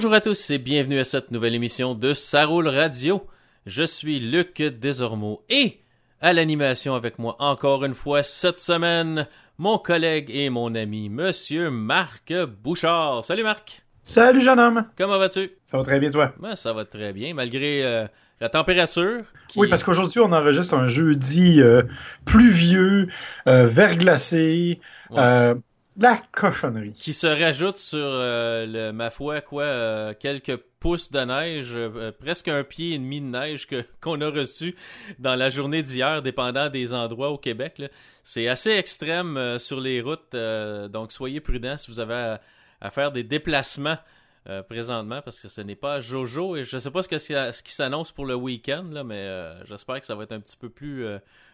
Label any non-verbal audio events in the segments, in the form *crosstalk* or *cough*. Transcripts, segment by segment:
Bonjour à tous et bienvenue à cette nouvelle émission de Saroule Radio. Je suis Luc Desormeaux et à l'animation avec moi encore une fois cette semaine, mon collègue et mon ami, Monsieur Marc Bouchard. Salut Marc. Salut jeune homme. Comment vas-tu? Ça va très bien toi? Ben, ça va très bien, malgré euh, la température. Oui, parce qu'aujourd'hui on enregistre un jeudi euh, pluvieux, euh, verglacé. Euh, la cochonnerie. Qui se rajoute sur, euh, le, ma foi, quoi, euh, quelques pouces de neige, euh, presque un pied et demi de neige *laughs* qu'on a reçu dans la journée d'hier, dépendant des endroits au Québec. C'est assez extrême sur les routes, donc soyez prudents si vous avez à, faire des déplacements présentement parce que ce n'est pas Jojo et je sais pas ce, que, ce qui s'annonce pour le week-end mais j'espère que ça va être un petit peu plus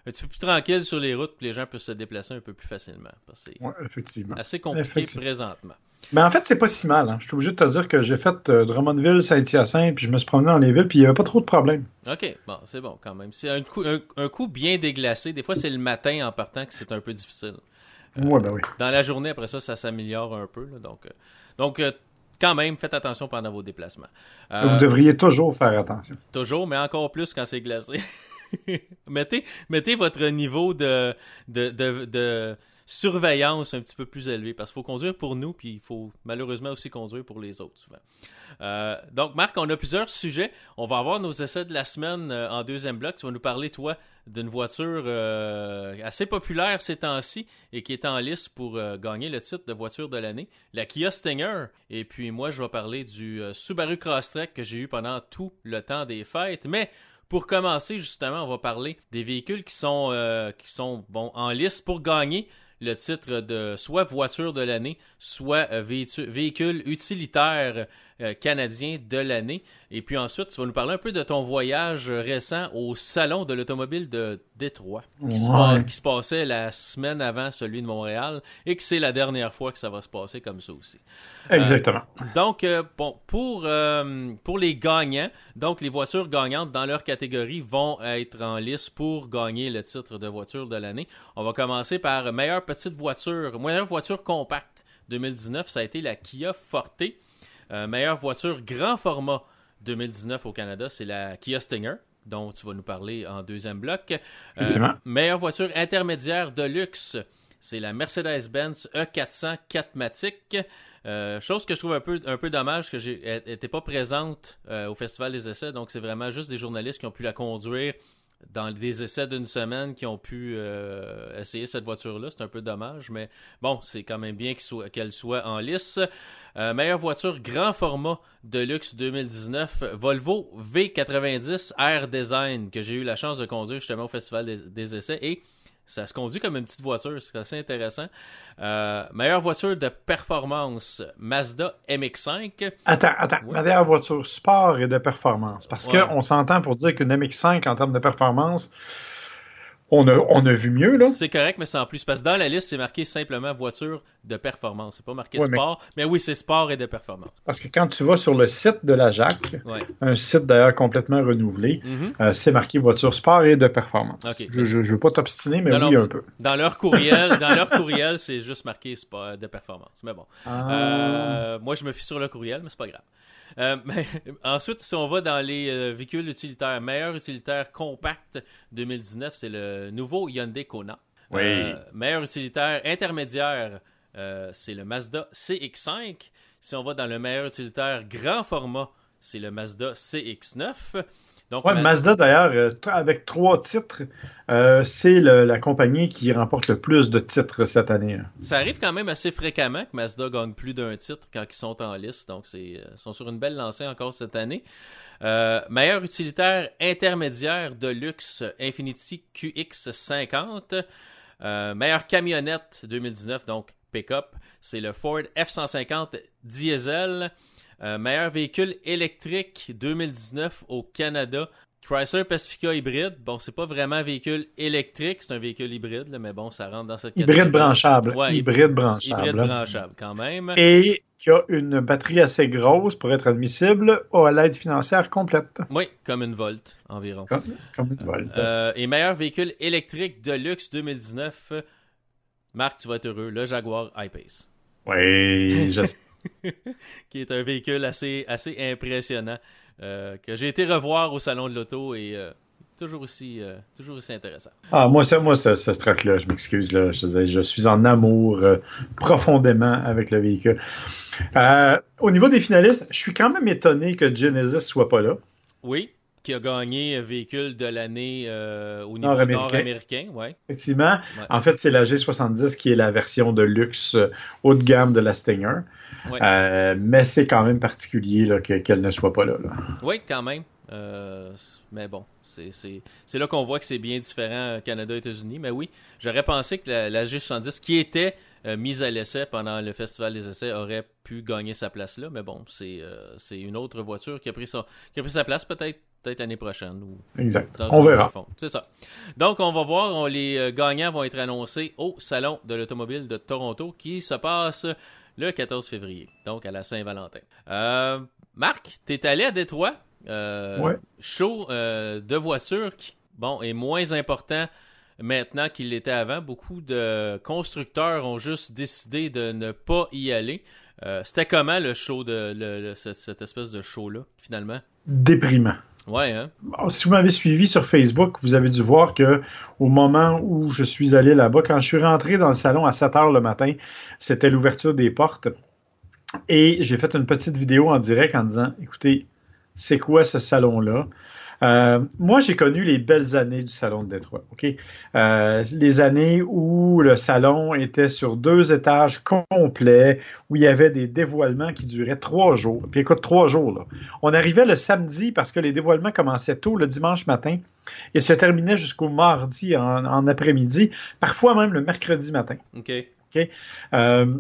un petit peu plus tranquille sur les routes, que les gens peuvent se déplacer un peu plus facilement. C'est ouais, effectivement. assez compliqué effectivement. présentement. Mais en fait, c'est pas si mal. Hein. Je suis obligé de te dire que j'ai fait euh, Drummondville, Saint-Hyacinthe, puis je me suis promené dans les villes, puis il n'y avait pas trop de problèmes. OK, bon, c'est bon quand même. C'est un coup, un, un coup bien déglacé. Des fois, c'est le matin en partant que c'est un peu difficile. Euh, ouais, ben oui. Dans la journée, après ça, ça s'améliore un peu. Là, donc, euh, donc quand même, faites attention pendant vos déplacements. Euh, Vous devriez toujours faire attention. Toujours, mais encore plus quand c'est glacé. *laughs* *laughs* mettez, votre niveau de, surveillance un petit peu plus élevé parce qu'il faut conduire pour nous, puis il faut malheureusement aussi conduire pour les autres souvent. Euh, donc, Marc, on a plusieurs sujets. On va avoir nos essais de la semaine euh, en deuxième bloc. Tu vas nous parler, toi, d'une voiture euh, assez populaire ces temps-ci et qui est en liste pour gagner le titre de voiture de l'année, la Kia Stinger. Et puis, moi, je vais parler du Subaru Crosstrek que j'ai eu pendant tout le temps des fêtes. Mais pour commencer, justement, on va parler des véhicules qui sont, euh, en liste pour gagner le titre de soit voiture de l'année, soit euh, véhicule utilitaire euh, canadien de l'année. Et puis ensuite, tu vas nous parler un peu de ton voyage récent au salon de l'automobile de Détroit, qui, Ouais. se, qui se passait la semaine avant celui de Montréal, et que c'est la dernière fois que ça va se passer comme ça aussi. Exactement. Euh, donc, euh, bon, pour, pour les gagnants, donc les voitures gagnantes dans leur catégorie vont être en liste pour gagner le titre de voiture de l'année. On va commencer par meilleure petite voiture, meilleure voiture compacte 2019, ça a été la Kia Forte. Euh, meilleure voiture grand format 2019 au Canada, c'est la Kia Stinger dont tu vas nous parler en deuxième bloc. Euh, meilleure voiture intermédiaire de luxe, c'est la Mercedes-Benz E400 4matic. Euh, chose que je trouve un peu, un peu dommage que n'était pas présente euh, au Festival des essais, donc c'est vraiment juste des journalistes qui ont pu la conduire dans des essais d'une semaine qui ont pu euh, essayer cette voiture-là. C'est un peu dommage, mais bon, c'est quand même bien qu'elle soit, en lice. Euh, meilleure voiture grand format de luxe 2019, Volvo V90 Air Design, que j'ai eu la chance de conduire justement au Festival des, des essais. Et ça se conduit comme une petite voiture, c'est assez intéressant. Euh, meilleure voiture de performance, Mazda MX5. Attends, attends. Ouais. Meilleure voiture sport et de performance. Parce ouais. qu'on s'entend pour dire qu'une MX5 en termes de performance, on a, on a vu mieux, là. C'est correct, mais c'est en plus. Parce que dans la liste, c'est marqué simplement voiture de performance. C'est pas marqué ouais, sport. Mais... mais... oui, c'est sport et de performance. Parce que quand tu vas sur le site de la JAC, ouais. un site d'ailleurs complètement renouvelé, mm -hmm. euh, c'est marqué voiture sport et de performance. Okay. Je, je, je, veux pas t'obstiner, mais non, oui, non, un peu. Dans leur courriel, dans leur courriel, c'est juste marqué sport de performance. Mais bon. Ah. Euh, moi, je me fie sur le courriel, mais c'est pas grave. Euh, mais, *laughs* ensuite, si on va dans les euh, véhicules utilitaires, meilleur utilitaire compact 2019, c'est le nouveau Hyundai Kona. Oui. Euh, meilleur utilitaire intermédiaire, euh, c'est le Mazda CX5. Si on va dans le meilleur utilitaire grand format, c'est le Mazda CX9. Donc, ouais, Mazda, d'ailleurs, euh, avec trois titres, euh, c'est la compagnie qui remporte le plus de titres cette année. Hein. Ça arrive quand même assez fréquemment que Mazda gagne plus d'un titre quand ils sont en liste. Donc, ils sont sur une belle lancée encore cette année. Euh, meilleur utilitaire intermédiaire de luxe Infiniti QX50. Euh, meilleure camionnette 2019, donc pick-up, c'est le Ford F-150 diesel. Euh, meilleur véhicule électrique 2019 au Canada. Chrysler Pacifica hybride. Bon, c'est pas vraiment un véhicule électrique, c'est un véhicule hybride, là, mais bon, ça rentre dans cette catégorie. Hybride branchable. Ouais, hybride branchable. Hybride branchable, quand même. Et qui a une batterie assez grosse pour être admissible à l'aide financière complète. Oui, comme une Volt environ. Comme, comme une Volt. Euh, et meilleur véhicule électrique de luxe 2019. Marc, tu vas être heureux, le Jaguar I-Pace. Oui, je *laughs* qui est un véhicule assez, assez impressionnant que j'ai été revoir au salon de l'auto et toujours aussi, toujours aussi intéressant. Ah, moi, ça, moi, ce, ce truc-là, je m'excuse, là, je, je, suis en amour profondément avec le véhicule. au niveau des finalistes, je suis quand même étonné que Genesis soit pas là. Oui, qui a gagné véhicule de l'année euh, au niveau nord-américain. ouais. Effectivement. En fait, c'est la G70 qui est la version de luxe euh, haut de gamme de la Stinger. Euh, mais c'est quand même particulier qu'elle ne soit pas là. Oui, quand même. mais bon, c'est là qu'on voit que c'est bien différent Canada États-Unis. Mais oui, j'aurais pensé que la, G70, qui était mise à l'essai pendant le Festival des essais, aurait pu gagner sa place là. Mais bon, c'est une autre voiture qui a pris, qui a pris sa place peut-être peut-être l'année prochaine. Ou exact. On verra. C'est ça. Donc, on va voir. les euh, gagnants vont être annoncés au Salon de l'Automobile de Toronto qui se passe le 14 février, donc à la Saint-Valentin. Euh, Marc, tu es allé à Détroit. Euh, Show euh, de voitures qui, bon, est moins important maintenant qu'il l'était avant. Beaucoup de constructeurs ont juste décidé de ne pas y aller. C'était comment le show de cette espèce de show-là, finalement? Déprimant. Ouais, hein? Si vous m'avez suivi sur Facebook, vous avez dû voir que au moment où je suis allé là-bas, quand je suis rentré dans le salon à 7 heures le matin, c'était l'ouverture des portes. Et j'ai fait une petite vidéo en direct en disant écoutez, c'est quoi ce salon-là? Euh, moi, j'ai connu les belles années du salon de Détroit. Ok, euh, les années où le salon était sur deux étages complets, où il y avait des dévoilements qui duraient trois jours. Puis écoute, trois jours. Là. On arrivait le samedi parce que les dévoilements commençaient tôt le dimanche matin et se terminaient jusqu'au mardi en, après-midi, parfois même le mercredi matin. OK. OK? Euh,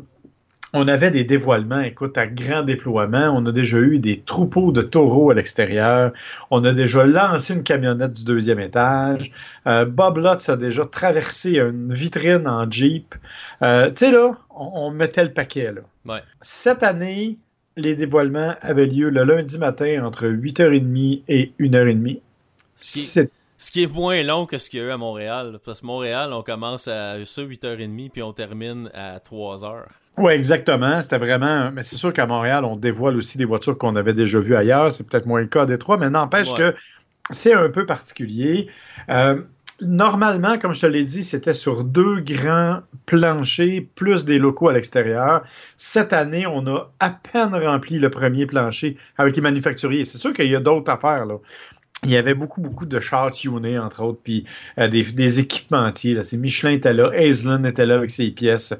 on avait des dévoilements, écoute, à grand déploiement. On a déjà eu des troupeaux de taureaux à l'extérieur. On a déjà lancé une camionnette du deuxième étage. Euh, Bob Lutz a déjà traversé une vitrine en Jeep. Euh, tu sais, là, on, mettait le paquet, là. Cette année, les dévoilements avaient lieu le lundi matin entre 8h30 et 1h30. Ce qui est moins long que ce qu'il y a eu à Montréal. Parce que Montréal, on commence à ça 8h30 puis on termine à 3h. Oui, exactement. C'était vraiment. Mais c'est sûr qu'à Montréal, on dévoile aussi des voitures qu'on avait déjà vues ailleurs. C'est peut-être moins le cas à Détroit, mais n'empêche que c'est un peu particulier. Euh, normalement, comme je te l'ai dit, c'était sur deux grands planchers, plus des locaux à l'extérieur. Cette année, on a à peine rempli le premier plancher avec les manufacturiers. C'est sûr qu'il y a d'autres affaires, là il y avait beaucoup, beaucoup de chars tunés, entre autres, puis euh, des, des, équipementiers. Là. Michelin était là, Aislinn était là avec ses pièces.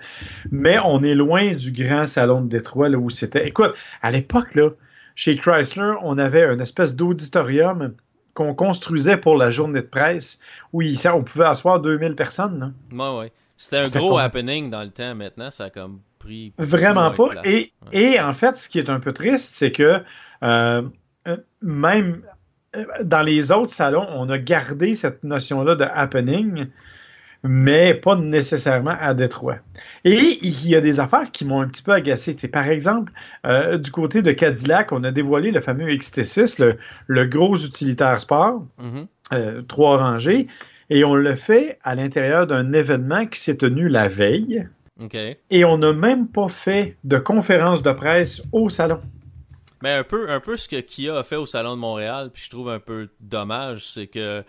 Mais on est loin du grand salon de Détroit, là, où c'était... Écoute, à l'époque, là, chez Chrysler, on avait une espèce d'auditorium qu'on construisait pour la journée de presse, où on pouvait asseoir 2000 personnes. Là. Ouais, C'était un gros happening dans le temps. Maintenant, ça a comme pris... Vraiment pas. Et, et en fait, ce qui est un peu triste, c'est que... Euh, euh même dans les autres salons, on a gardé cette notion-là de happening, mais pas nécessairement à Détroit. Et il y a des affaires qui m'ont un petit peu agacé. par exemple, euh, du côté de Cadillac, on a dévoilé le fameux XT6, le, gros utilitaire sport, mm-hmm. euh, trois rangées, et on le fait à l'intérieur d'un événement qui s'est tenu la veille. Et on n'a même pas fait de conférence de presse au salon. Mais un peu, un peu ce que Kia a fait au Salon de Montréal, puis je trouve un peu dommage, c'est que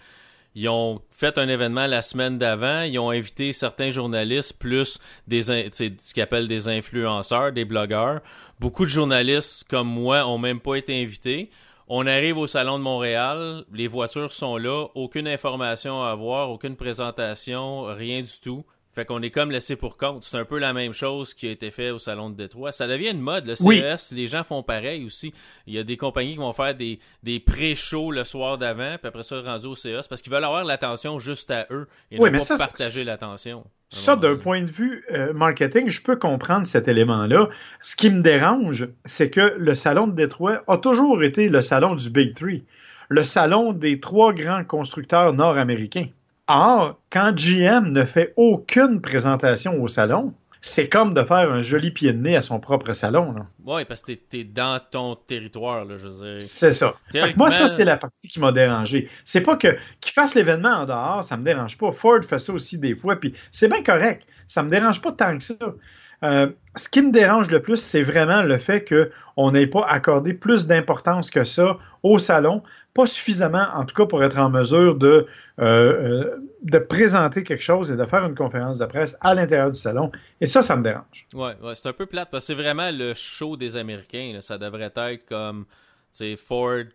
ils ont fait un événement la semaine d'avant, ils ont invité certains journalistes plus des ce qu'ils appellent des influenceurs, des blogueurs. Beaucoup de journalistes comme moi ont même pas été invités. On arrive au salon de Montréal, les voitures sont là, aucune information à avoir, aucune présentation, rien du tout. Fait qu'on est comme laissé pour compte. C'est un peu la même chose qui a été fait au Salon de Détroit. Ça devient une mode. Le CES, les gens font pareil aussi. Il y a des compagnies qui vont faire des, des pré-shows le soir d'avant, puis après ça, rendu au CES, parce qu'ils veulent avoir l'attention juste à eux et ne pas partager l'attention. Ça, d'un point de vue euh, marketing, je peux comprendre cet élément-là. Ce qui me dérange, c'est que le Salon de Détroit a toujours été le salon du Big Three, le salon des trois grands constructeurs nord-américains. Or, quand GM ne fait aucune présentation au salon, c'est comme de faire un joli pied de nez à son propre salon. Oui, parce que t'es es dans ton territoire, là, je veux dire. C'est ça. Moi, ça, c'est la partie qui m'a dérangé. C'est pas que qu'il fasse l'événement en dehors, ça me dérange pas. Ford fait ça aussi des fois, puis c'est bien correct. Ça me dérange pas tant que ça. Euh, ce qui me dérange le plus, c'est vraiment le fait qu'on n'ait pas accordé plus d'importance que ça au salon, pas suffisamment, en tout cas, pour être en mesure de, euh, euh, de présenter quelque chose et de faire une conférence de presse à l'intérieur du salon. Et ça, ça me dérange. Ouais, ouais c'est un peu plate parce que c'est vraiment le show des Américains. Ça devrait être comme Ford,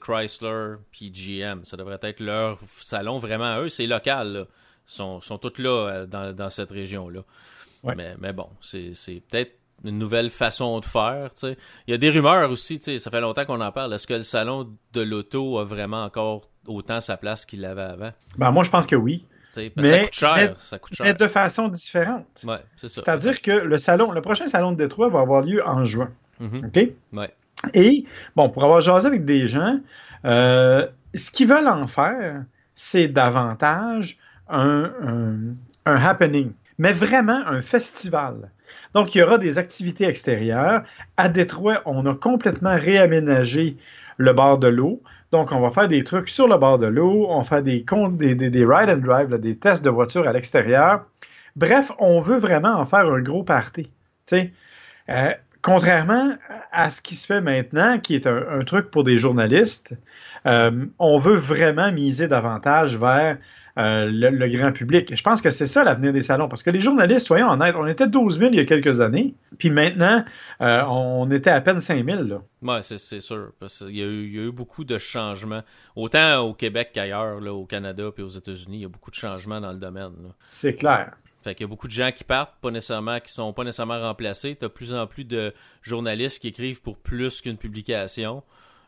Chrysler, puis GM. Ça devrait être leur salon vraiment eux. C'est local. Ils sont, tous là dans, dans cette région-là. Mais, mais bon, c'est peut-être une nouvelle façon de faire. Il y a des rumeurs aussi, ça fait longtemps qu'on en parle. Est-ce que le salon de l'auto a vraiment encore autant sa place qu'il avait avant? Ben, moi, je pense que oui. Mais, ça coûte cher. ça coûte cher. Mais de façon différente. Ouais, c'est C'est-à-dire que le salon, le prochain salon de Détroit va avoir lieu en juin. Mm-hmm. OK? Ouais. Et, bon, pour avoir jasé avec des gens, euh, ce qu'ils veulent en faire, c'est davantage un, un happening mais vraiment un festival. Donc, il y aura des activités extérieures. À Détroit, on a complètement réaménagé le bord de l'eau. Donc, on va faire des trucs sur le bord de l'eau, on fait des, des, des, ride and drive, des tests de voitures à l'extérieur. Bref, on veut vraiment en faire un gros party. Euh, contrairement à ce qui se fait maintenant, qui est un, truc pour des journalistes, euh, on veut vraiment miser davantage vers euh, le, grand public. Je pense que c'est ça l'avenir des salons, parce que les journalistes, soyons honnêtes, on était 12 000 il y a quelques années, puis maintenant, euh, on était à peine 5 000. Oui, c'est sûr, parce qu'il y, a eu beaucoup de changements, autant au Québec qu'ailleurs, au Canada puis aux États-Unis, il y a beaucoup de changements dans le domaine. C'est clair. Fait qu'il y a beaucoup de gens qui partent, pas nécessairement, qui sont pas nécessairement remplacés. Tu as plus en plus de journalistes qui écrivent pour plus qu'une publication.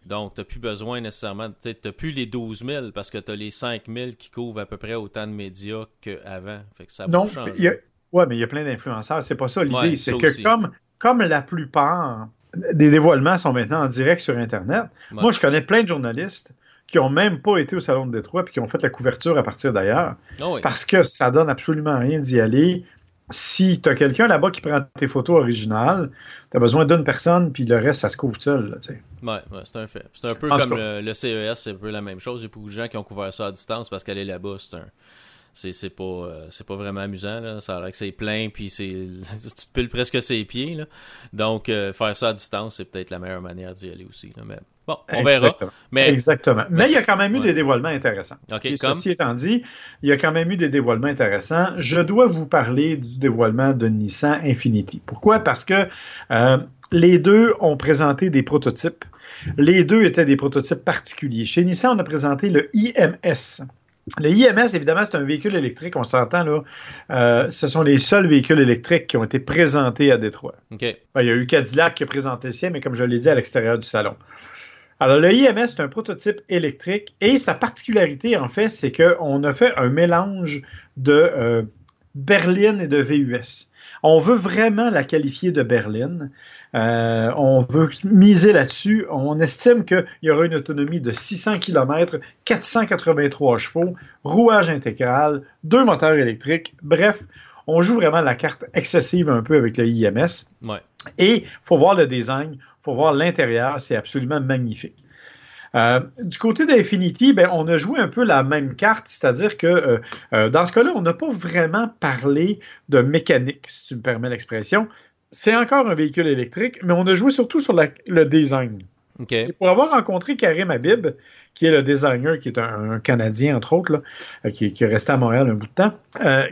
Donc, tu n'as plus besoin nécessairement, tu n'as plus les 12 000 parce que tu as les 5 000 qui couvrent à peu près autant de médias qu'avant. Fait que ça non, ouais, mais il y a plein d'influenceurs. C'est pas ça l'idée. c'est que comme, comme la plupart des dévoilements sont maintenant en direct sur Internet, moi, je connais plein de journalistes qui n'ont même pas été au Salon de Détroit et qui ont fait la couverture à partir d'ailleurs. Ah parce que ça donne absolument rien d'y aller si tu as quelqu'un là-bas qui prend tes photos originales, tu as besoin d'une personne, puis le reste, ça se couvre seul. ouais, c'est un fait. C'est un peu comme le, CES, c'est un peu la même chose. Il y a beaucoup de gens qui ont couvert ça à distance parce qu'aller là-bas, c'est un. C'est pas, euh, pas vraiment amusant. Là. Ça a l'air que c'est plein, puis c'est *laughs* tu te piles presque ses pieds. Là. Donc, euh, faire ça à distance, c'est peut-être la meilleure manière d'y aller aussi. Là. Mais Bon, on verra. Mais... Exactement. Mais il y a quand même eu des dévoilements intéressants. OK, comme... Ceci étant dit, il y a quand même eu des dévoilements intéressants. Je dois vous parler du dévoilement de Nissan Infinity. Pourquoi? Parce que euh, les deux ont présenté des prototypes. Les deux étaient des prototypes particuliers. Chez Nissan, on a présenté le IMS. Le IMS, évidemment, c'est un véhicule électrique, on s'entend là. Euh, ce sont les seuls véhicules électriques qui ont été présentés à Détroit. Ben, il y a eu Cadillac qui a présenté le sien, mais comme je l'ai dit, à l'extérieur du salon. Alors, le IMS, c'est un prototype électrique et sa particularité, en fait, c'est qu'on a fait un mélange de euh, berline et de VUS. On veut vraiment la qualifier de berline. Euh, on veut miser là-dessus. On estime qu'il y aura une autonomie de 600 km, 483 chevaux, rouage intégral, deux moteurs électriques. Bref, on joue vraiment la carte excessive un peu avec le IMS. Et il faut voir le design, faut voir l'intérieur, c'est absolument magnifique. Euh, du côté d'Infinity, ben, on a joué un peu la même carte, c'est-à-dire que euh, euh, dans ce cas-là, on n'a pas vraiment parlé de mécanique, si tu me permets l'expression. C'est encore un véhicule électrique, mais on a joué surtout sur le design. Pour avoir rencontré Karim Habib, qui est le designer, qui est un, Canadien, entre autres, là, euh, qui, est resté à Montréal un bout de temps. Euh,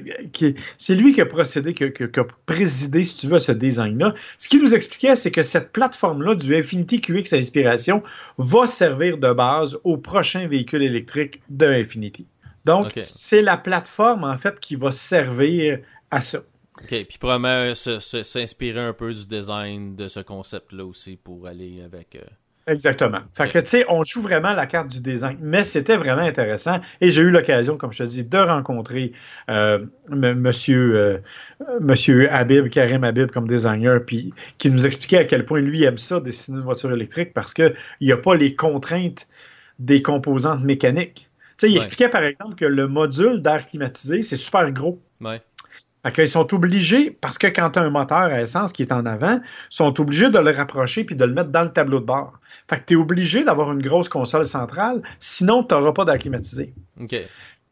c'est lui qui a procédé, qui, a présidé, si tu veux, ce design-là. Ce qu'il nous expliquait, c'est que cette plateforme-là du Infinity QX Inspiration va servir de base au prochain véhicule électrique de Infinity. Donc, c'est la plateforme, en fait, qui va servir à ça. OK, puis probablement s'inspirer un peu du design de ce concept-là aussi pour aller avec... Euh, Exactement. Fait que, tu sais, on joue vraiment la carte du design, mais c'était vraiment intéressant et j'ai eu l'occasion, comme je te dis, de rencontrer euh, monsieur, euh, monsieur Habib, Karim Habib comme designer, puis qui nous expliquait à quel point lui aime ça, dessiner une voiture électrique, parce qu'il n'y a pas les contraintes des composantes mécaniques. Tu sais, il expliquait par exemple que le module d'air climatisé, c'est super gros. Ouais. Qu'ils sont obligés, parce que quand tu as un moteur à essence qui est en avant, ils sont obligés de le rapprocher puis de le mettre dans le tableau de bord. Fait que tu es obligé d'avoir une grosse console centrale, sinon tu n'auras pas d'acclimatisé. OK.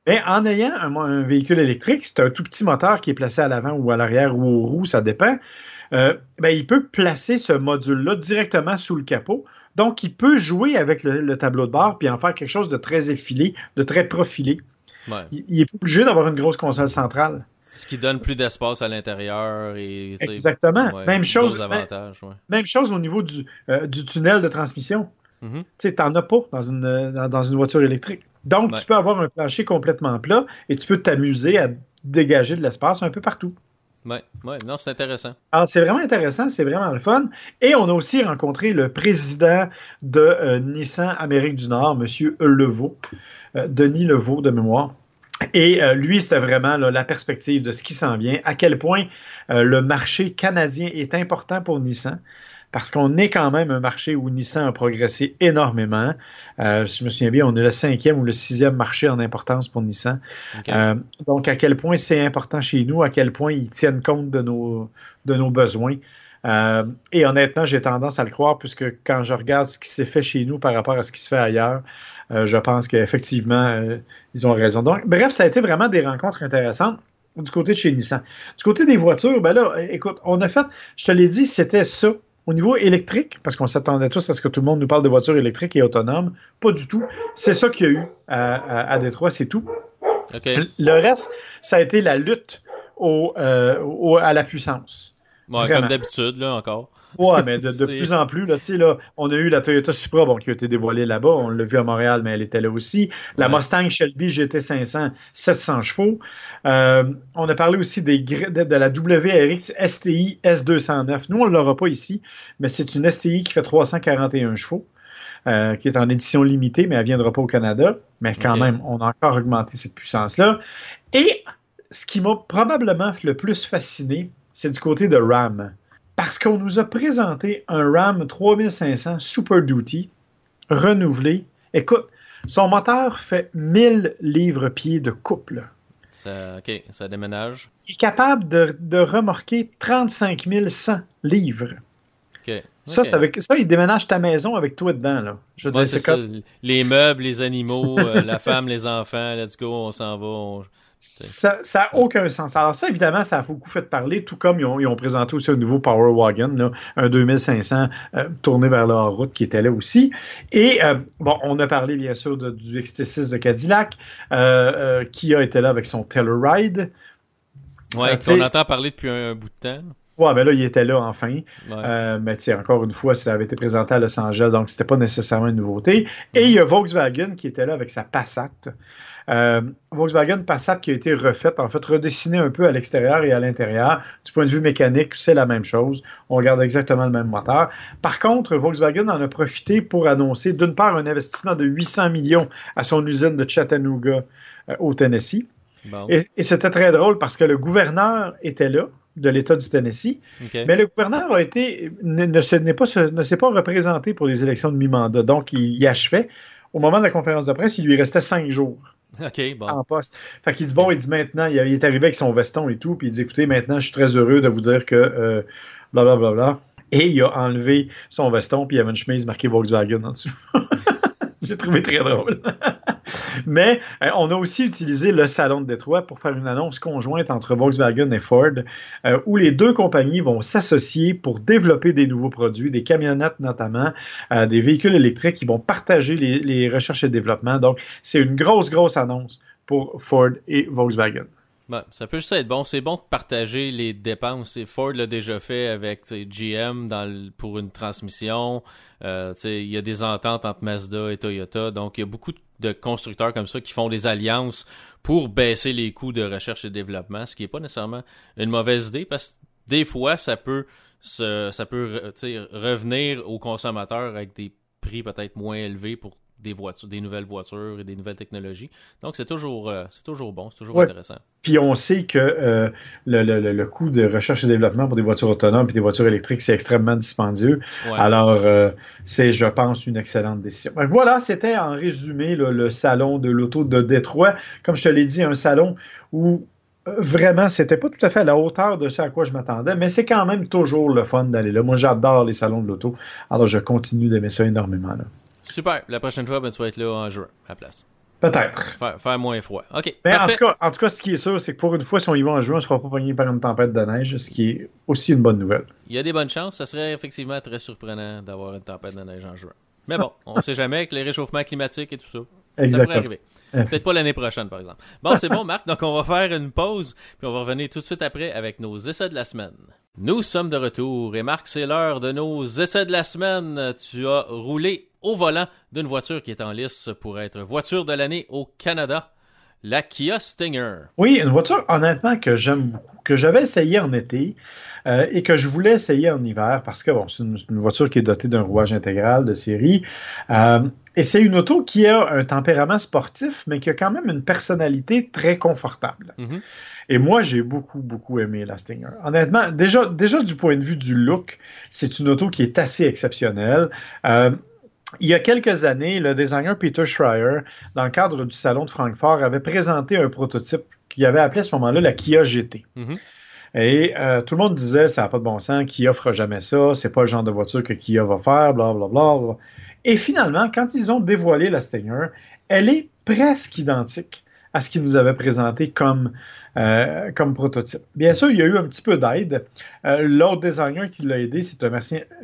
Mais en ayant un, véhicule électrique, c'est un tout petit moteur qui est placé à l'avant ou à l'arrière ou aux roues, ça dépend. Euh, ben, il peut placer ce module-là directement sous le capot. Donc, il peut jouer avec le, tableau de bord puis en faire quelque chose de très effilé, de très profilé. Il, il, est obligé d'avoir une grosse console centrale. Ce qui donne plus d'espace à l'intérieur et exactement. même chose. Même, chose au niveau du, euh, du tunnel de transmission. Mm-hmm. Tu n'en as pas dans une, dans, une voiture électrique. Donc, tu peux avoir un plancher complètement plat et tu peux t'amuser à dégager de l'espace un peu partout. Oui, ouais, non, c'est intéressant. Alors, c'est vraiment intéressant, c'est vraiment le fun. Et on a aussi rencontré le président de euh, Nissan Amérique du Nord, M. Levaux, euh, Denis Levaux de mémoire. Et euh, lui, c'était vraiment la perspective de ce qui s'en vient, à quel point euh, le marché canadien est important pour Nissan, parce qu'on est quand même un marché où Nissan a progressé énormément. Euh, si je me souviens bien, on est le cinquième ou le sixième marché en importance pour Nissan. donc, à quel point c'est important chez nous, à quel point ils tiennent compte de nos, de nos besoins. Et honnêtement, j'ai tendance à le croire, puisque quand je regarde ce qui s'est fait chez nous par rapport à ce qui se fait ailleurs, euh, je pense qu'effectivement, euh, ils ont raison. Donc, bref, ça a été vraiment des rencontres intéressantes du côté de chez Nissan. Du côté des voitures, ben là, écoute, on a fait, je te l'ai dit, c'était ça. Au niveau électrique, parce qu'on s'attendait tous à ce que tout le monde nous parle de voitures électriques et autonomes, pas du tout. C'est ça qu'il y a eu à, Détroit, c'est tout. Le reste, ça a été la lutte euh, à la puissance. Comme d'habitude, là, encore. Ouais, mais de, *laughs* plus en plus, là, là, on a eu la Toyota Supra bon, qui a été dévoilée là-bas. On l'a vu à Montréal, mais elle était là aussi. La Mustang Shelby GT500, 700 chevaux. Euh, on a parlé aussi des, de, de, la WRX STI S209. Nous, on ne l'aura pas ici, mais c'est une STI qui fait 341 chevaux. Euh, qui est en édition limitée, mais elle ne viendra pas au Canada. Mais quand même, on a encore augmenté cette puissance-là. Et ce qui m'a probablement le plus fasciné, c'est du côté de RAM parce qu'on nous a présenté un RAM 3500 Super Duty renouvelé. Écoute, son moteur fait 1000 livres-pieds de couple. Ça, OK, ça déménage. Il est capable de, remorquer 35 100 livres. OK. Ça, ça, ça, il déménage ta maison avec toi dedans. Là. Je veux dire, c'est Les meubles, les animaux, euh, la femme, les enfants, let's go, on s'en va. Ça n'a aucun sens. Alors ça, évidemment, ça a beaucoup fait parler, tout comme ils ont, présenté aussi un nouveau Power Wagon, un 2500 euh, tourné vers la route qui était là aussi. Et euh, bon, on a parlé bien sûr du XT6 de Cadillac, euh, qui a été là avec son Telluride. Ouais, on entend parler depuis un, bout de temps. Ouais, mais là, il était là enfin. mais tu encore une fois, ça avait été présenté à Los Angeles, donc c'était pas nécessairement une nouveauté. Et il y a Volkswagen qui était là avec sa Passat. Euh, Volkswagen Passat qui a été refaite, en fait redessinée un peu à l'extérieur et à l'intérieur. Du point de vue mécanique, c'est la même chose. On garde exactement le même moteur. Par contre, Volkswagen en a profité pour annoncer, d'une part, un investissement de 800 millions à son usine de Chattanooga euh, au Tennessee. Et, c'était très drôle parce que le gouverneur était là de l'État du Tennessee, mais le gouverneur a été ne, ne s'est pas, représenté pour les élections de mi-mandat, donc il, il achevait. Au moment de la conférence de presse, il lui restait cinq jours. Bon. En poste. Fait qu'il dit, bon, il dit maintenant, il est arrivé avec son veston et tout, puis il dit, écoutez, maintenant, je suis très heureux de vous dire que euh, blablabla. Bla, Et il a enlevé son veston, puis il y avait une chemise marquée Volkswagen en dessous. *laughs* J'ai trouvé très drôle. *laughs* Mais euh, on a aussi utilisé le salon de Détroit pour faire une annonce conjointe entre Volkswagen et Ford, euh, où les deux compagnies vont s'associer pour développer des nouveaux produits, des camionnettes notamment, euh, des véhicules électriques qui vont partager les, les recherches et développement. Donc, c'est une grosse, grosse annonce pour Ford et Volkswagen. Ben, ça peut juste être bon. C'est bon de partager les dépenses. Ford l'a déjà fait avec GM pour une transmission. Euh, il y a des ententes entre Mazda et Toyota. Donc, il y a beaucoup de constructeurs comme ça qui font des alliances pour baisser les coûts de recherche et développement, ce qui n'est pas nécessairement une mauvaise idée parce que des fois, ça peut, ça peut revenir aux consommateurs avec des prix peut-être moins élevés pour des voitures, des nouvelles voitures et des nouvelles technologies. Donc c'est toujours, euh, c'est toujours bon, c'est toujours intéressant. Puis on sait que euh, le, le, le, coût de recherche et développement pour des voitures autonomes et des voitures électriques, c'est extrêmement dispendieux. Alors euh, c'est, je pense, une excellente décision. voilà, c'était en résumé le salon de l'auto de Détroit. Comme je te l'ai dit, un salon où vraiment, c'était pas tout à fait à la hauteur de ce à quoi je m'attendais, mais c'est quand même toujours le fun d'aller là. Moi, j'adore les salons de l'auto, alors je continue d'aimer ça énormément. Là. Super. La prochaine fois, ben, tu vas être là en juin, à la place. Peut-être. Faire, moins froid. OK. Mais en tout, cas, en tout cas, ce qui est sûr, c'est que pour une fois, si on y va en juin, on ne sera pas pogné par une tempête de neige, ce qui est aussi une bonne nouvelle. Il y a des bonnes chances. Ça serait effectivement très surprenant d'avoir une tempête de neige en juin. Mais bon, on ne sait jamais avec les réchauffements climatiques et tout ça. Exactement. Ça pourrait arriver. Peut-être pas l'année prochaine, par exemple. Bon, c'est bon, Marc. Donc, on va faire une pause, puis on va revenir tout de suite après avec nos essais de la semaine. Nous sommes de retour, et Marc, c'est l'heure de nos essais de la semaine. Tu as roulé au volant d'une voiture qui est en lice pour être voiture de l'année au Canada. La Kia Stinger. Oui, une voiture honnêtement que j'aime beaucoup, que j'avais essayé en été euh, et que je voulais essayer en hiver parce que bon, c'est une, voiture qui est dotée d'un rouage intégral de série. Euh, et c'est une auto qui a un tempérament sportif, mais qui a quand même une personnalité très confortable. Mm-hmm. Et moi, j'ai beaucoup, beaucoup aimé la Stinger. Honnêtement, déjà, déjà du point de vue du look, c'est une auto qui est assez exceptionnelle. Euh, il y a quelques années, le designer Peter Schreier, dans le cadre du salon de Francfort, avait présenté un prototype qu'il avait appelé à ce moment-là la Kia GT. Mm-hmm. Et euh, tout le monde disait, ça n'a pas de bon sens, Kia fera jamais ça, c'est pas le genre de voiture que Kia va faire, blablabla. Bla, bla. Et finalement, quand ils ont dévoilé la Stinger, elle est presque identique à ce qu'ils nous avaient présenté comme, euh, comme prototype. Bien sûr, il y a eu un petit peu d'aide. Euh, l'autre designer qui l'a aidé, c'est un,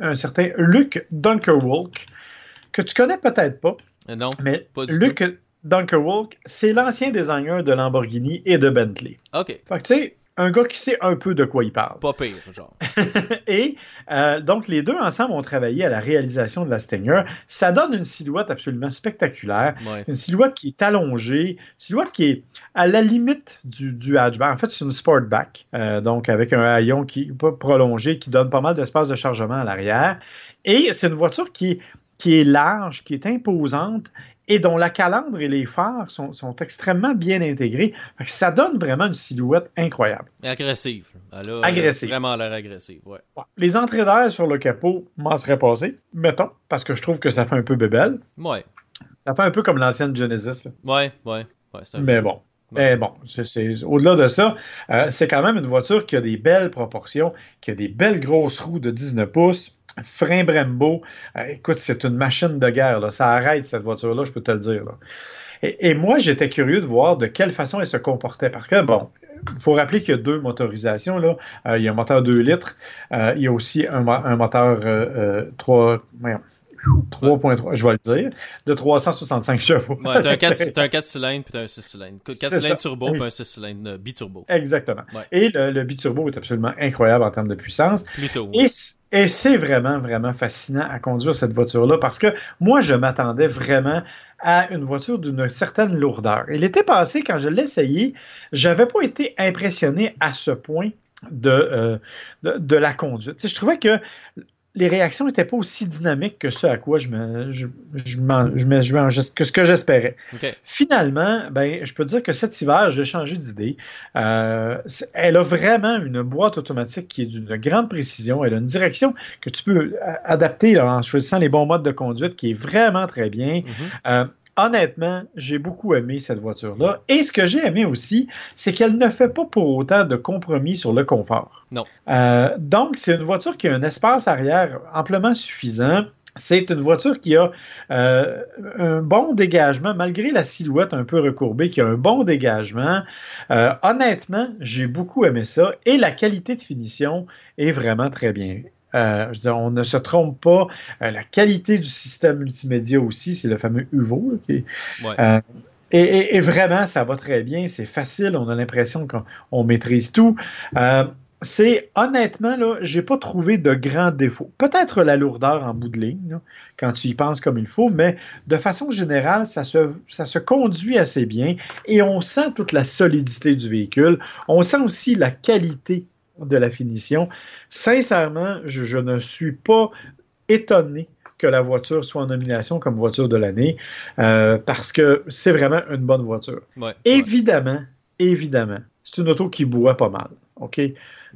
un, certain Luc Dunkerwalk, que tu connais peut-être pas. Non, mais pas du Luc Dunkerwalk, c'est l'ancien designer de Lamborghini et de Bentley. OK. Fait que tu sais, un gars qui sait un peu de quoi il parle. Pas pire, genre. *laughs* et euh, donc, les deux ensemble ont travaillé à la réalisation de la Stinger. Ça donne une silhouette absolument spectaculaire. Une silhouette qui est allongée, une silhouette qui est à la limite du, du hatchback. En fait, c'est une sportback, euh, donc avec un haillon qui pas prolongé, qui donne pas mal d'espace de chargement à l'arrière. Et c'est une voiture qui qui est large, qui est imposante et dont la calandre et les phares sont, extrêmement bien intégrés. Ça donne vraiment une silhouette incroyable. agressive. Elle agressive. Vraiment l'air agressive, ouais. Les entrées d'air sur le capot m'en seraient passées, mettons, parce que je trouve que ça fait un peu bébelle. Ouais. Ça fait un peu comme l'ancienne Genesis. Ouais, ouais. ouais Mais bon. Mais bon, au-delà de ça, euh, c'est quand même une voiture qui a des belles proportions, qui a des belles grosses roues de 19 pouces, frein Brembo. Euh, écoute, c'est une machine de guerre. Là. Ça arrête cette voiture-là, je peux te le dire. Et, moi, j'étais curieux de voir de quelle façon elle se comportait. Parce que, bon, il faut rappeler qu'il y a deux motorisations. Là. Euh, il y a un moteur 2 litres. Euh, il y a aussi un, moteur 3. 3.3, je vais le dire, de 365 chevaux. Ouais, t'as un 4, *laughs* un 4 cylindres puis un 6 cylindres. 4 cylindres turbo puis un 6 cylindres euh, biturbo. Exactement. Et le, le, biturbo est absolument incroyable en termes de puissance. Plutôt. Et, et c'est vraiment, vraiment fascinant à conduire cette voiture-là parce que moi, je m'attendais vraiment à une voiture d'une certaine lourdeur. Et l'été passé, quand je l'ai essayé, j'avais pas été impressionné à ce point de, euh, de, de, la conduite. je trouvais que les réactions n'étaient pas aussi dynamiques que ce à quoi je me, je, je, je que ce que j'espérais. Finalement, ben, je peux dire que cet hiver, j'ai changé d'idée. Euh, elle a vraiment une boîte automatique qui est d'une grande précision. Elle a une direction que tu peux adapter en choisissant les bons modes de conduite qui est vraiment très bien. Mm-hmm. euh, honnêtement, j'ai beaucoup aimé cette voiture-là. Et ce que j'ai aimé aussi, c'est qu'elle ne fait pas pour autant de compromis sur le confort. Non. Euh, donc, c'est une voiture qui a un espace arrière amplement suffisant. C'est une voiture qui a euh, un bon dégagement, malgré la silhouette un peu recourbée, qui a un bon dégagement. Euh, honnêtement, j'ai beaucoup aimé ça et la qualité de finition est vraiment très bien. Euh, je veux dire, on ne se trompe pas. Euh, la qualité du système multimédia aussi, c'est le fameux UVO. Euh, et, vraiment, ça va très bien. C'est facile. On a l'impression qu'on maîtrise tout. c'est honnêtement, là, j'ai pas trouvé de grands défauts. Peut-être la lourdeur en bout de ligne, quand tu y penses comme il faut, mais de façon générale, ça se, ça se conduit assez bien et on sent toute la solidité du véhicule. On sent aussi la qualité de la finition. Sincèrement, je, ne suis pas étonné que la voiture soit en nomination comme voiture de l'année euh, parce que c'est vraiment une bonne voiture. évidemment, évidemment, c'est une auto qui boit pas mal. OK?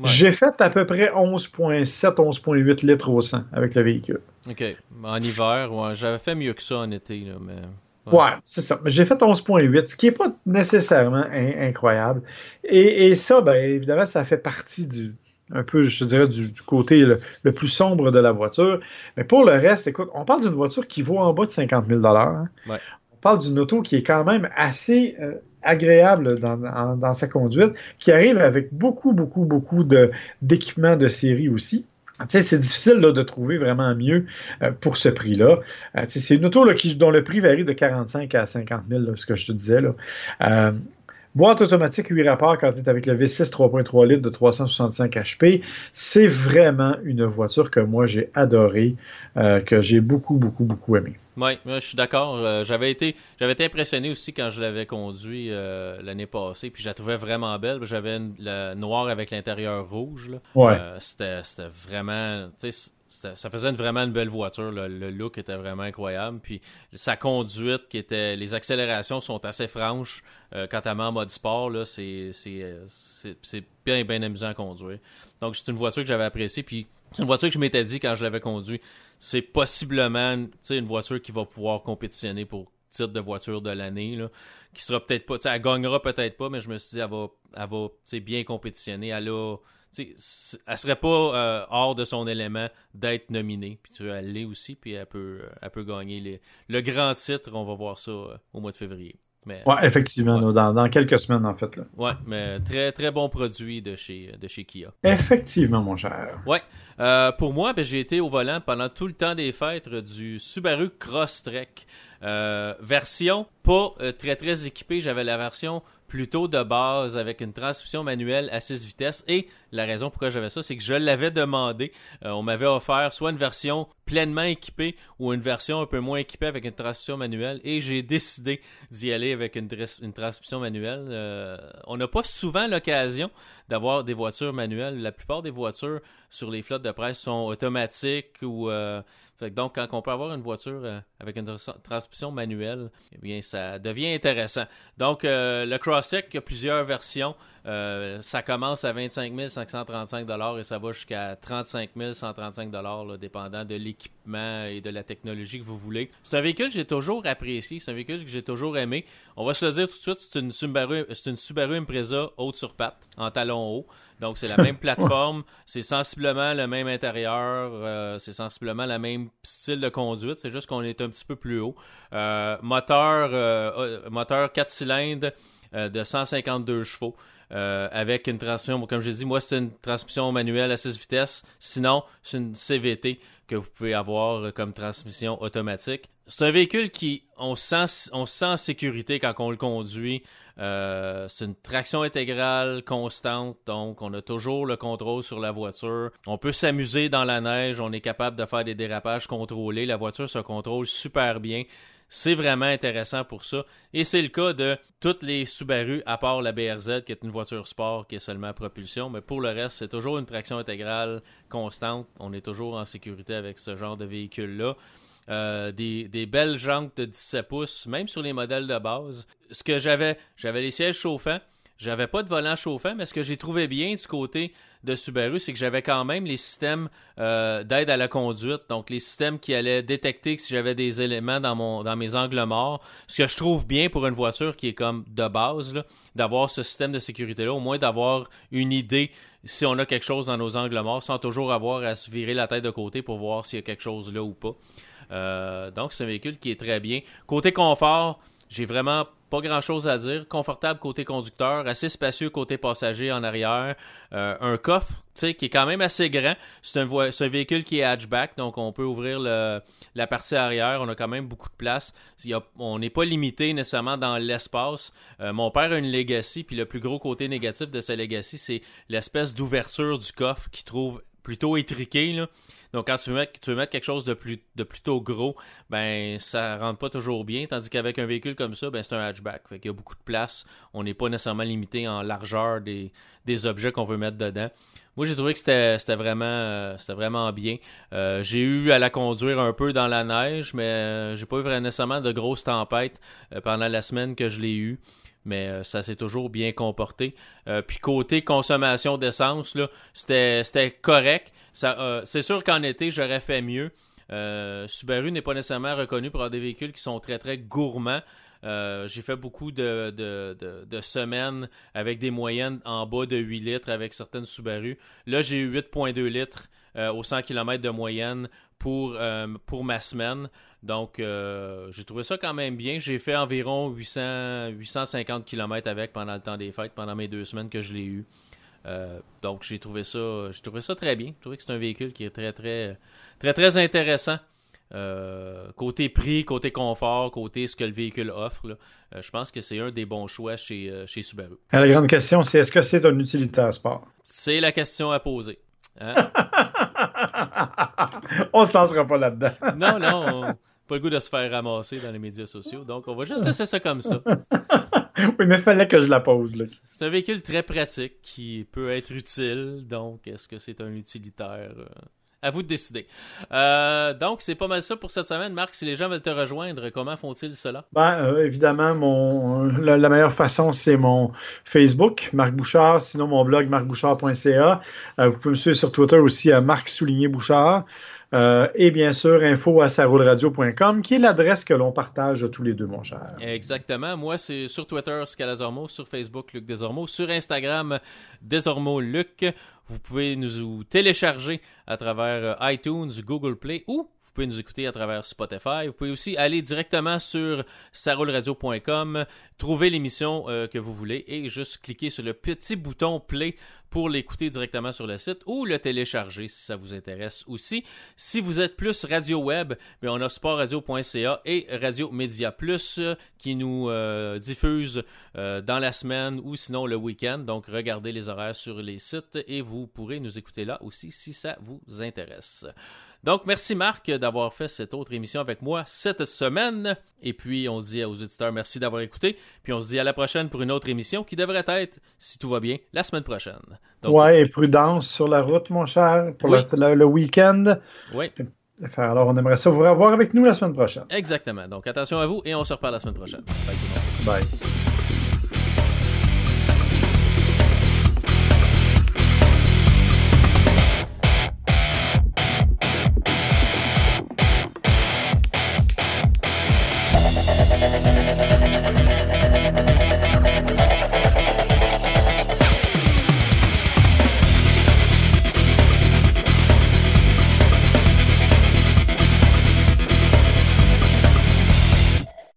J'ai fait à peu près 11,7, 11,8 litres au 100 avec le véhicule. OK. En hiver, j'avais fait mieux que ça en été, mais. Ouais, c'est ça. J'ai fait 11.8, ce qui n'est pas nécessairement incroyable. Et, ça, ben, évidemment, ça fait partie du, un peu, je dirais, du, côté le, plus sombre de la voiture. Mais pour le reste, écoute, on parle d'une voiture qui vaut en bas de 50 000 hein. ouais. On parle d'une auto qui est quand même assez agréable dans, sa conduite, qui arrive avec beaucoup, beaucoup, beaucoup d'équipements de, série aussi. C'est difficile de trouver vraiment mieux pour ce prix-là. c'est une auto qui, dont le prix varie de 45 à 50 000, ce que je te disais. Là. Boîte automatique 8 rapports quand tu es avec le V6 3.3 litres de 365 HP. C'est vraiment une voiture que moi j'ai adorée, euh, que j'ai beaucoup, beaucoup, beaucoup aimé. Oui, je suis d'accord. Euh, j'avais été j'avais été impressionné aussi quand je l'avais conduit euh, l'année passée, puis je la trouvais vraiment belle. J'avais le noir avec l'intérieur rouge. C'était vraiment ça faisait vraiment une belle voiture. Le look était vraiment incroyable. Puis sa conduite, qui était. Les accélérations sont assez franches. Euh, quand elle en mode sport, là, c'est, bien, bien amusant à conduire. Donc c'est une voiture que j'avais appréciée. Puis c'est une voiture que je m'étais dit quand je l'avais conduit. C'est possiblement une voiture qui va pouvoir compétitionner pour titre de voiture de l'année. Là, qui sera peut-être pas. Elle gagnera peut-être pas, mais je me suis dit elle va, elle va bien compétitionner. Elle a elle serait pas euh, hors de son élément d'être nominée. Puis tu elle l'est aussi, puis elle peut, euh, elle peut gagner le grand titre. On va voir ça euh, au mois de février. Mais, ouais, effectivement, Dans, quelques semaines, en fait. Là. Ouais, mais très, très bon produit de chez, de chez Kia. Effectivement, mon cher. Ouais. pour moi, ben, j'ai été au volant pendant tout le temps des fêtes du Subaru Crosstrek. version pas très très équipée. J'avais la version plutôt de base avec une transmission manuelle à 6 vitesses. Et la raison pourquoi j'avais ça, c'est que je l'avais demandé. Euh, on m'avait offert soit une version pleinement équipée ou une version un peu moins équipée avec une transmission manuelle. Et j'ai décidé d'y aller avec une, transmission manuelle. Euh, on n'a pas souvent l'occasion d'avoir des voitures manuelles. La plupart des voitures sur les flottes de presse sont automatiques ou... Euh, donc, quand on peut avoir une voiture avec une transmission manuelle, eh bien, ça devient intéressant. Donc, le Crosstrek a plusieurs versions. Euh, ça commence à 25 535 et ça va jusqu'à 35 135 dépendant de l'équipement et de la technologie que vous voulez. C'est un véhicule que j'ai toujours apprécié, c'est un véhicule que j'ai toujours aimé. On va se le dire tout de suite, c'est une Subaru, c'est une Subaru Impreza haute sur patte, en talon haut. Donc c'est la même *laughs* plateforme, c'est sensiblement le même intérieur, euh, c'est sensiblement le même style de conduite, c'est juste qu'on est un petit peu plus haut. Euh, moteur, moteur 4 cylindres de 152 chevaux. Euh, avec une transmission, comme je dit, moi c'est une transmission manuelle à 6 vitesses. Sinon, c'est une CVT que vous pouvez avoir comme transmission automatique. C'est un véhicule qui, on sent, sent en sécurité quand on le conduit. Euh, c'est une traction intégrale constante, donc on a toujours le contrôle sur la voiture. On peut s'amuser dans la neige, on est capable de faire des dérapages contrôlés. La voiture se contrôle super bien. C'est vraiment intéressant pour ça. Et c'est le cas de toutes les Subaru, à part la BRZ, qui est une voiture sport qui est seulement propulsion. Mais pour le reste, c'est toujours une traction intégrale constante. On est toujours en sécurité avec ce genre de véhicule-là. Euh, des, des, belles jantes de 17 pouces, même sur les modèles de base. Ce que j'avais, j'avais les sièges chauffants. J'avais pas de volant chauffant, mais ce que j'ai trouvé bien du côté de Subaru, c'est que j'avais quand même les systèmes euh, d'aide à la conduite, donc les systèmes qui allaient détecter si j'avais des éléments dans, mon, mes angles morts. Ce que je trouve bien pour une voiture qui est comme de base, d'avoir ce système de sécurité-là, au moins d'avoir une idée si on a quelque chose dans nos angles morts, sans toujours avoir à se virer la tête de côté pour voir s'il y a quelque chose là ou pas. Euh, donc c'est un véhicule qui est très bien. Côté confort, j'ai vraiment pas grand chose à dire. Confortable côté conducteur, assez spacieux côté passager en arrière. Euh, un coffre, tu sais, qui est quand même assez grand. C'est un, véhicule qui est hatchback, donc on peut ouvrir le, la partie arrière. On a quand même beaucoup de place. on n'est pas limité nécessairement dans l'espace. Euh, mon père a une Legacy, puis le plus gros côté négatif de sa Legacy, c'est l'espèce d'ouverture du coffre qu'il trouve plutôt étriqué. Là. Donc, quand tu veux mettre, quelque chose de, plutôt gros, ben ça rentre pas toujours bien. Tandis qu'avec un véhicule comme ça, ben c'est un hatchback. Fait Il y a beaucoup de place. On n'est pas nécessairement limité en largeur des, objets qu'on veut mettre dedans. Moi, j'ai trouvé que c'était vraiment, euh, vraiment bien. Euh, j'ai eu à la conduire un peu dans la neige, mais euh, j'ai pas eu nécessairement de grosses tempêtes pendant la semaine que je l'ai eu mais euh, ça s'est toujours bien comporté. Euh, puis côté consommation d'essence, c'était correct. Euh, c'est sûr qu'en été, j'aurais fait mieux. Subaru n'est pas nécessairement reconnu pour avoir des véhicules qui sont très très gourmands. j'ai fait beaucoup de, semaines avec des moyennes en bas de 8 litres avec certaines Subaru. Là, j'ai eu 8.2 litres aux 100 km de moyenne pour ma semaine. Donc, j'ai trouvé ça quand même bien. J'ai fait environ 800, 850 km avec pendant le temps des fêtes, pendant mes deux semaines que je l'ai eu. donc, j'ai trouvé ça, j'ai trouvé ça très bien. J'ai trouvé que c'est un véhicule qui est très, très, très, très intéressant. Euh, côté prix, côté confort, côté ce que le véhicule offre, euh, je pense que c'est un des bons choix chez, euh, chez Subaru. La grande question, c'est est-ce que c'est un utilitaire sport? C'est la question à poser. Hein? *laughs* on se lancera pas là-dedans. non, non, pas le goût de se faire ramasser dans les médias sociaux, donc on va juste laisser ça comme ça. *laughs* oui, mais il fallait que je la pose. C'est un véhicule très pratique qui peut être utile, donc est-ce que c'est un utilitaire? À vous de décider. Euh, donc, c'est pas mal ça pour cette semaine. Marc, si les gens veulent te rejoindre, comment font-ils cela? Ben, euh, évidemment, mon, la, meilleure façon, c'est mon Facebook, Marc Bouchard. Sinon, mon blog, marcbouchard.ca. Euh, vous pouvez me suivre sur Twitter aussi à Marc Souligné Bouchard. Euh, et bien sûr, info à qui est l'adresse que l'on partage tous les deux, mon cher. Exactement. Moi, c'est sur Twitter, Scalazormo, sur Facebook, Luc Desormeaux, sur Instagram, Desormeaux Luc. Vous pouvez nous télécharger à travers euh, iTunes, Google Play ou pouvez nous écouter à travers Spotify. Vous pouvez aussi aller directement sur sarolradio.com, trouver l'émission euh, que vous voulez et juste cliquer sur le petit bouton play pour l'écouter directement sur le site ou le télécharger si ça vous intéresse aussi. Si vous êtes plus radio web, on a sportradio.ca et Radio Média Plus euh, qui nous euh, diffusent dans la semaine ou sinon le week-end. Donc regardez les horaires sur les sites et vous pourrez nous écouter là aussi si ça vous intéresse. Donc, merci Marc d'avoir fait cette autre émission avec moi cette semaine. Et puis, on se dit aux auditeurs merci d'avoir écouté. Puis, on se dit à la prochaine pour une autre émission qui devrait être, si tout va bien, la semaine prochaine. Donc, ouais, et prudence sur la route, mon cher, pour le, week-end. Oui. Alors, on aimerait ça vous revoir avec nous la semaine prochaine. Exactement. Donc, attention à vous et on se reparle la semaine prochaine. Bye. Bye.